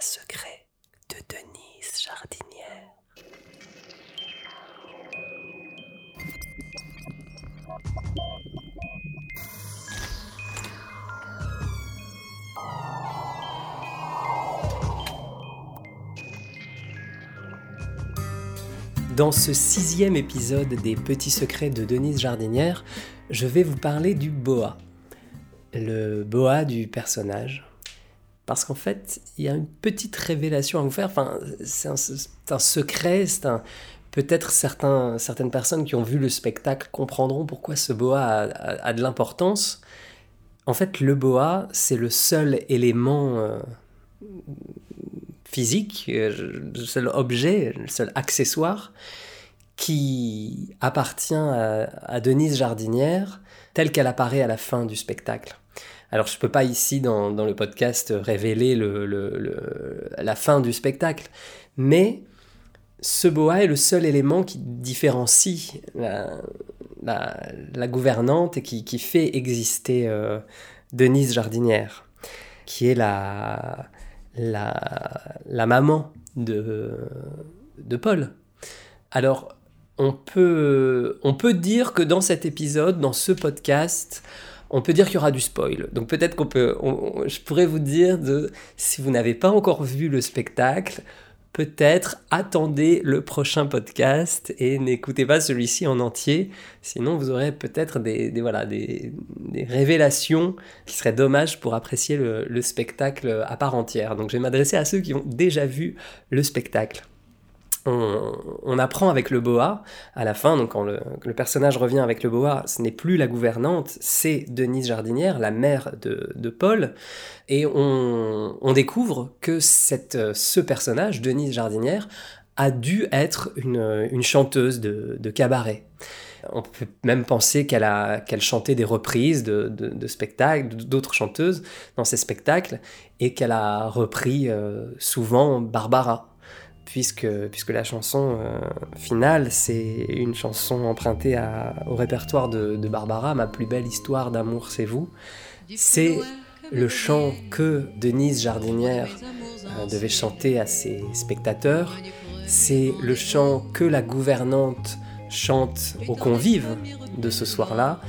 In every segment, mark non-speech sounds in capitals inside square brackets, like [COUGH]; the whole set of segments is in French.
secret de Denise Jardinière. Dans ce sixième épisode des Petits Secrets de Denise Jardinière, je vais vous parler du boa. Le boa du personnage. Parce qu'en fait, il y a une petite révélation à vous faire. Enfin, c'est un, secret, c'est un. Peut-être certaines personnes qui ont vu le spectacle comprendront pourquoi ce boa a, de l'importance. En fait, le boa, c'est le seul élément euh, physique, euh, le seul objet, le seul accessoire qui appartient à, Denise Jardinière telle qu'elle apparaît à la fin du spectacle. Alors je ne peux pas ici dans, le podcast révéler la fin du spectacle, mais ce boa est le seul élément qui différencie la, gouvernante et qui, fait exister euh, Denise Jardinière, qui est la, maman de, de Paul. Alors, on peut, on peut dire que dans cet épisode, dans ce podcast, on peut dire qu'il y aura du spoil. Donc peut-être qu'on peut, je pourrais vous dire de, si vous n'avez pas encore vu le spectacle, peut-être attendez le prochain podcast et n'écoutez pas celui-ci en entier. Sinon, vous aurez peut-être des, voilà, des, révélations qui seraient dommages pour apprécier le, le spectacle à part entière. Donc, je vais m'adresser à ceux qui ont déjà vu le spectacle on, apprend avec le boa à la fin, donc quand le, personnage revient avec le boa, ce n'est plus la gouvernante, c'est Denise Jardinière, la mère de, Paul, et on, découvre que ce personnage, Denise Jardinière, a dû être une, chanteuse de, cabaret. On peut même penser qu'elle a qu'elle chantait des reprises de, de, spectacles, d'autres chanteuses dans ses spectacles, et qu'elle a repris euh, souvent Barbara puisque, la chanson euh, finale, c'est une chanson empruntée au répertoire de, Barbara, Ma plus belle histoire d'amour, c'est vous. C'est le chant que Denise Jardinière euh, devait chanter à ses spectateurs. C'est le chant que la gouvernante chante aux convives de ce soir-là.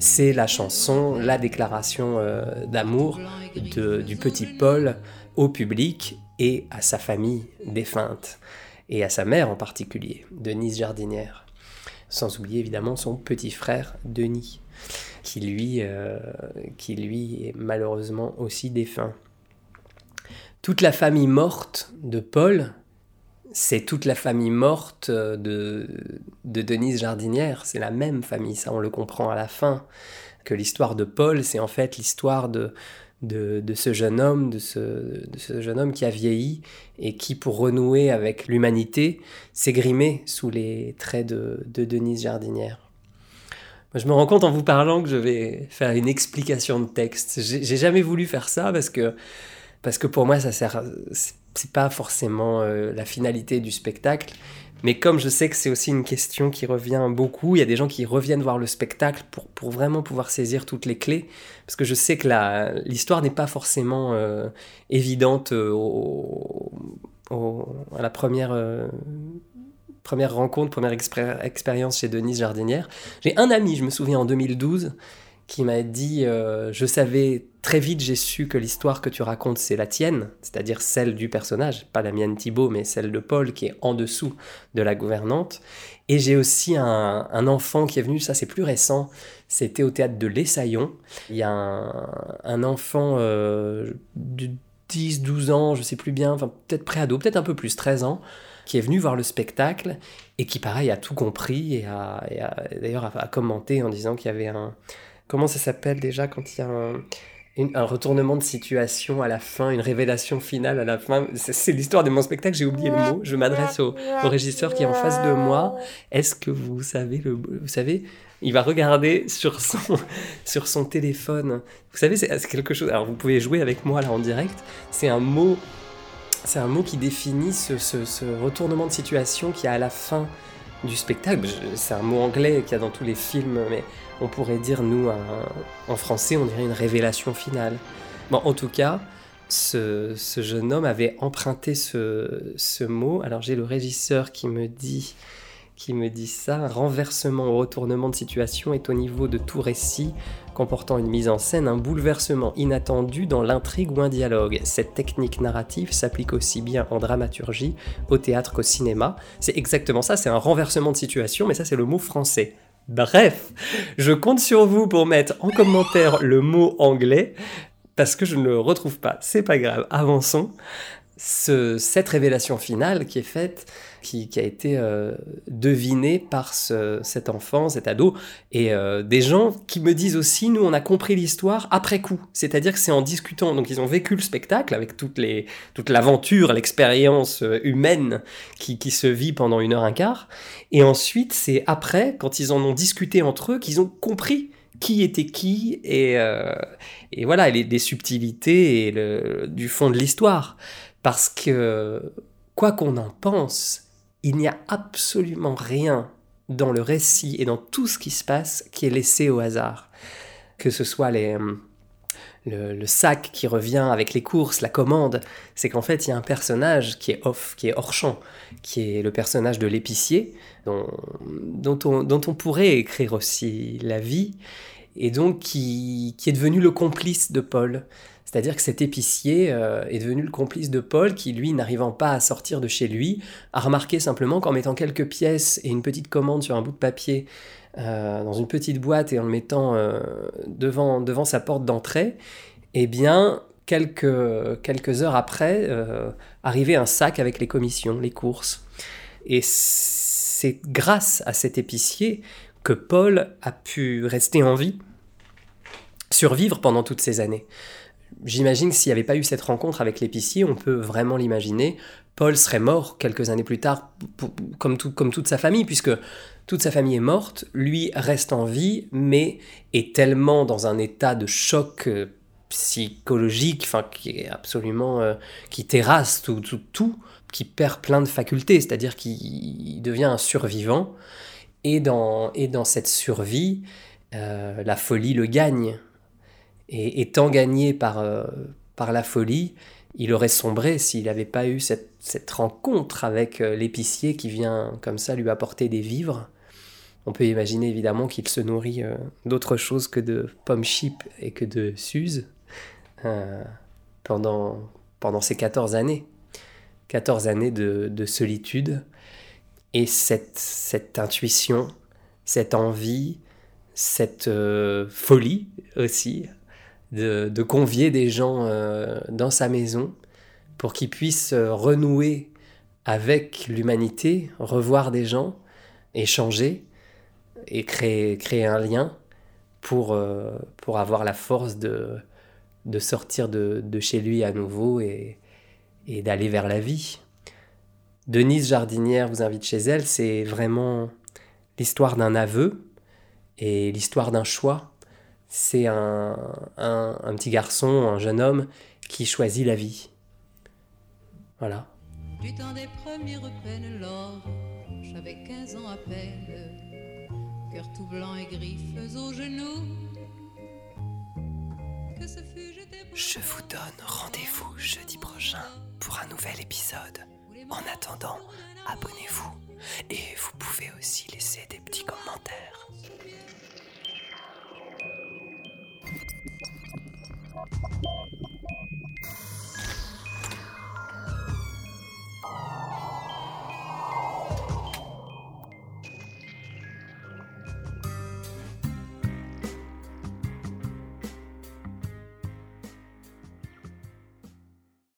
C'est la chanson, la déclaration euh, d'amour du petit Paul au public et à sa famille défunte, et à sa mère en particulier, Denise Jardinière. Sans oublier évidemment son petit frère Denis, qui lui, euh, est malheureusement aussi défunt. Toute la famille morte de Paul, c'est toute la famille morte de, de Denise Jardinière, c'est la même famille, ça on le comprend à la fin, que l'histoire de Paul, c'est en fait l'histoire de, de, ce jeune homme, de ce, jeune homme qui a vieilli et qui, pour renouer avec l'humanité, s'est grimé sous les traits de, Denise Jardinière. je me rends compte en vous parlant que je vais faire une explication de texte. J'ai jamais voulu faire ça parce que, parce que pour moi, ça sert, c'est pas forcément euh, la finalité du spectacle. Mais comme je sais que c'est aussi une question qui revient beaucoup, il y a des gens qui reviennent voir le spectacle pour, pour vraiment pouvoir saisir toutes les clés. Parce que je sais que l'histoire n'est pas forcément euh, évidente euh, au, à la première, euh, première rencontre, première expérience chez Denise Jardinière. J'ai un ami, je me souviens en 2012, qui m'a dit euh, Je savais très vite, j'ai su que l'histoire que tu racontes, c'est la tienne, c'est-à-dire celle du personnage, pas la mienne Thibaut, mais celle de Paul qui est en dessous de la gouvernante. Et j'ai aussi un, un, enfant qui est venu, ça c'est plus récent, c'était au théâtre de l'Essaillon. Il y a un, enfant euh, de 10, 12 ans, je sais plus bien, enfin peut-être pré-ado, peut-être un peu plus, 13 ans, qui est venu voir le spectacle et qui, pareil, a tout compris et, a, d'ailleurs a, commenté en disant qu'il y avait un, Comment ça s'appelle déjà quand il y a un, retournement de situation à la fin, une révélation finale à la fin? C'est l'histoire de mon spectacle, j'ai oublié le mot. Je m'adresse au, régisseur qui est en face de moi. Est-ce que vous savez le Vous savez, il va regarder sur son, [LAUGHS] sur son téléphone. Vous savez, c'est quelque chose. Alors vous pouvez jouer avec moi là en direct. C'est un mot. C'est un mot qui définit ce, ce, retournement de situation qui a à la fin du spectacle. C'est un mot anglais qu'il y a dans tous les films, mais on pourrait dire, nous, en français, on dirait une révélation finale. Bon, en tout cas, ce, jeune homme avait emprunté ce, mot. Alors j'ai le régisseur qui me dit qui me dit ça, un renversement ou retournement de situation est au niveau de tout récit comportant une mise en scène, un bouleversement inattendu dans l'intrigue ou un dialogue. Cette technique narrative s'applique aussi bien en dramaturgie, au théâtre qu'au cinéma. C'est exactement ça, c'est un renversement de situation, mais ça c'est le mot français. Bref, je compte sur vous pour mettre en commentaire le mot anglais parce que je ne le retrouve pas. C'est pas grave, avançons. Cette révélation finale qui est faite, qui, a été euh, devinée par cet enfant, cet ado, et euh, des gens qui me disent aussi, nous on a compris l'histoire après coup. C'est-à-dire que c'est en discutant, donc ils ont vécu le spectacle avec toutes les, toute l'aventure, l'expérience euh, humaine qui, qui se vit pendant une heure un quart, et ensuite c'est après, quand ils en ont discuté entre eux, qu'ils ont compris qui était qui et, et voilà, les, des subtilités et le, du fond de l'histoire. Parce que, quoi qu'on en pense, il n'y a absolument rien dans le récit et dans tout ce qui se passe qui est laissé au hasard. Que ce soit les, le, sac qui revient avec les courses, la commande, c'est qu'en fait il y a un personnage qui est off, qui est hors champ, qui est le personnage de l'épicier, dont, on, pourrait écrire aussi la vie, et donc qui est devenu le complice de Paul. C'est-à-dire que cet épicier euh, est devenu le complice de Paul qui, lui, n'arrivant pas à sortir de chez lui, a remarqué simplement qu'en mettant quelques pièces et une petite commande sur un bout de papier euh, dans une petite boîte et en le mettant euh, devant, sa porte d'entrée, eh bien, quelques, quelques heures après, arrivait un sac avec les commissions, les courses. Et c'est grâce à cet épicier que Paul a pu rester en vie, survivre pendant toutes ces années. J'imagine que s'il n'y avait pas eu cette rencontre avec l'épicier, on peut vraiment l'imaginer, Paul serait mort quelques années plus tard, comme, toute sa famille, puisque toute sa famille est morte, lui reste en vie, mais est tellement dans un état de choc euh, psychologique, enfin qui est absolument, euh, qui terrasse tout, tout, tout, qui perd plein de facultés, c'est-à-dire qu'il devient un survivant, et dans, et dans cette survie, euh, la folie le gagne. Et étant gagné par, euh, par la folie, il aurait sombré s'il n'avait pas eu cette, cette rencontre avec euh, l'épicier qui vient comme ça lui apporter des vivres. On peut imaginer évidemment qu'il se nourrit d'autre chose que de pommes chips et que de suze pendant, pendant ces 14 années. 14 années de, de solitude et cette, cette intuition, cette envie, cette euh, folie aussi de, convier des gens euh, dans sa maison pour qu'ils puissent euh, renouer avec l'humanité, revoir des gens, échanger et créer, créer un lien pour, pour avoir la force de, de sortir de, de chez lui à nouveau et, et d'aller vers la vie. Denise Jardinière vous invite chez elle, c'est vraiment l'histoire d'un aveu et l'histoire d'un choix. C'est un, un, petit garçon, un jeune homme qui choisit la vie. Voilà. Du temps des premières peines, lors, j'avais 15 ans à peine, cœur tout blanc et griffes aux genoux. Que ce fut, Je vous donne rendez-vous jeudi prochain pour un nouvel épisode. En attendant, abonnez-vous et vous pouvez aussi laisser des petits commentaires. Bye.